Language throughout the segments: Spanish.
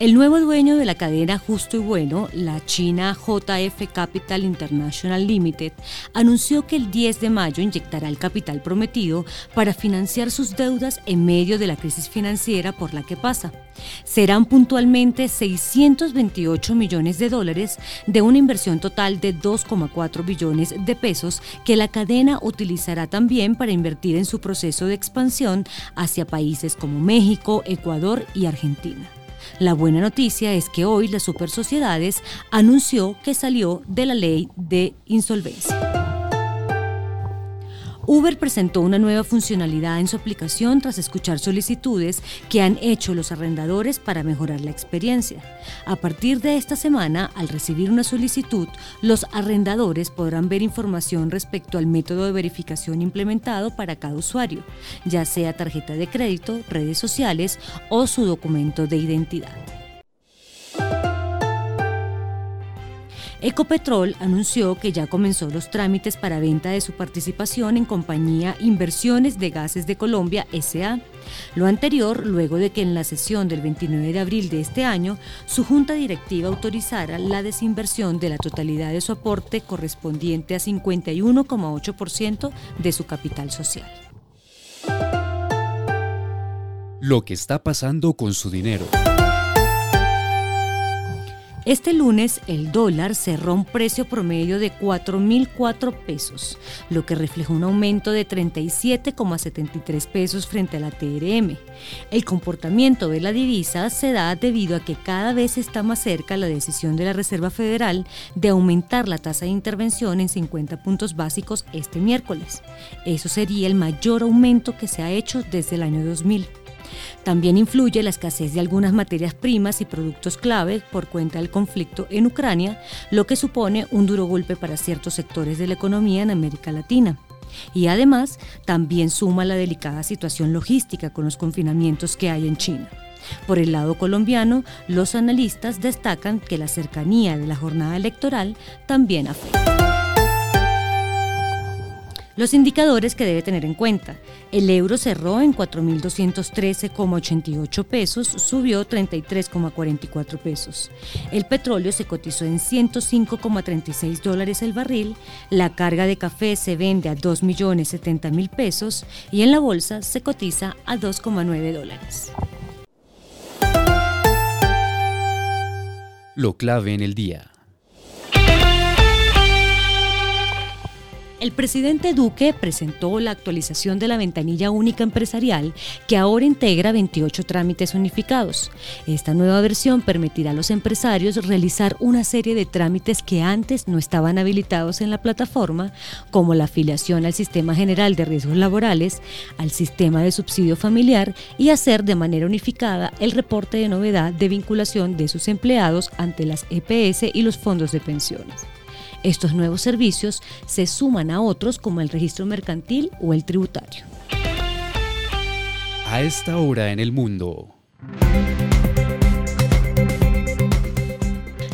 El nuevo dueño de la cadena Justo y Bueno, la China JF Capital International Limited, anunció que el 10 de mayo inyectará el capital prometido para financiar sus deudas en medio de la crisis financiera por la que pasa. Serán puntualmente 628 millones de dólares de una inversión total de 2,4 billones de pesos que la cadena utilizará también para invertir en su proceso de expansión hacia países como México, Ecuador y Argentina. La buena noticia es que hoy las super sociedades anunció que salió de la ley de insolvencia. Uber presentó una nueva funcionalidad en su aplicación tras escuchar solicitudes que han hecho los arrendadores para mejorar la experiencia. A partir de esta semana, al recibir una solicitud, los arrendadores podrán ver información respecto al método de verificación implementado para cada usuario, ya sea tarjeta de crédito, redes sociales o su documento de identidad. Ecopetrol anunció que ya comenzó los trámites para venta de su participación en compañía Inversiones de Gases de Colombia SA. Lo anterior, luego de que en la sesión del 29 de abril de este año, su junta directiva autorizara la desinversión de la totalidad de su aporte correspondiente a 51,8% de su capital social. Lo que está pasando con su dinero. Este lunes el dólar cerró un precio promedio de 4.004 pesos, lo que reflejó un aumento de 37,73 pesos frente a la TRM. El comportamiento de la divisa se da debido a que cada vez está más cerca la decisión de la Reserva Federal de aumentar la tasa de intervención en 50 puntos básicos este miércoles. Eso sería el mayor aumento que se ha hecho desde el año 2000. También influye la escasez de algunas materias primas y productos clave por cuenta del conflicto en Ucrania, lo que supone un duro golpe para ciertos sectores de la economía en América Latina. Y además, también suma la delicada situación logística con los confinamientos que hay en China. Por el lado colombiano, los analistas destacan que la cercanía de la jornada electoral también afecta. Los indicadores que debe tener en cuenta. El euro cerró en 4.213,88 pesos, subió 33,44 pesos. El petróleo se cotizó en 105,36 dólares el barril, la carga de café se vende a 2.070.000 pesos y en la bolsa se cotiza a 2,9 dólares. Lo clave en el día. El presidente Duque presentó la actualización de la ventanilla única empresarial que ahora integra 28 trámites unificados. Esta nueva versión permitirá a los empresarios realizar una serie de trámites que antes no estaban habilitados en la plataforma, como la afiliación al Sistema General de Riesgos Laborales, al Sistema de Subsidio Familiar y hacer de manera unificada el reporte de novedad de vinculación de sus empleados ante las EPS y los fondos de pensiones. Estos nuevos servicios se suman a otros como el registro mercantil o el tributario. A esta hora en el mundo.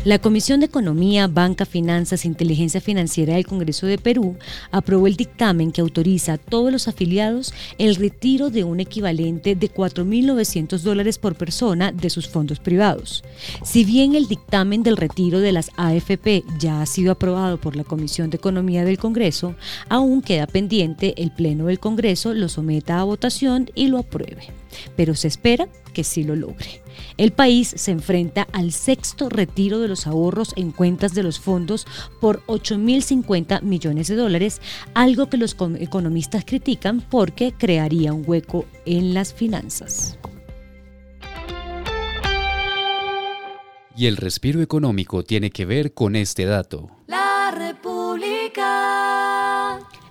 La Comisión de Economía, Banca, Finanzas e Inteligencia Financiera del Congreso de Perú aprobó el dictamen que autoriza a todos los afiliados el retiro de un equivalente de 4.900 dólares por persona de sus fondos privados. Si bien el dictamen del retiro de las AFP ya ha sido aprobado por la Comisión de Economía del Congreso, aún queda pendiente el Pleno del Congreso lo someta a votación y lo apruebe. Pero se espera que sí lo logre. El país se enfrenta al sexto retiro de los ahorros en cuentas de los fondos por 8.050 millones de dólares, algo que los economistas critican porque crearía un hueco en las finanzas. Y el respiro económico tiene que ver con este dato. La República.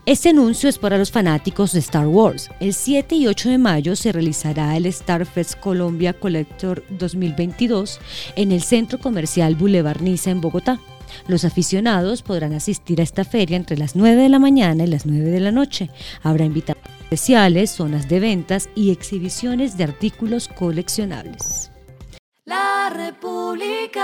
Este anuncio es para los fanáticos de Star Wars. El 7 y 8 de mayo se realizará el Star Fest Colombia Collector 2022 en el Centro Comercial Boulevard Niza en Bogotá. Los aficionados podrán asistir a esta feria entre las 9 de la mañana y las 9 de la noche. Habrá invitados especiales, zonas de ventas y exhibiciones de artículos coleccionables. La República.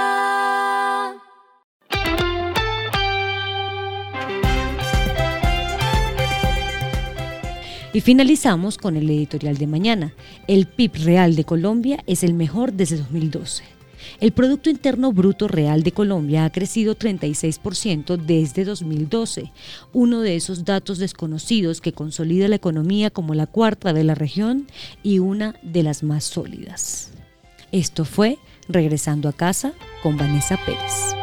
Y finalizamos con el editorial de mañana. El PIB real de Colombia es el mejor desde 2012. El Producto Interno Bruto Real de Colombia ha crecido 36% desde 2012, uno de esos datos desconocidos que consolida la economía como la cuarta de la región y una de las más sólidas. Esto fue Regresando a casa con Vanessa Pérez.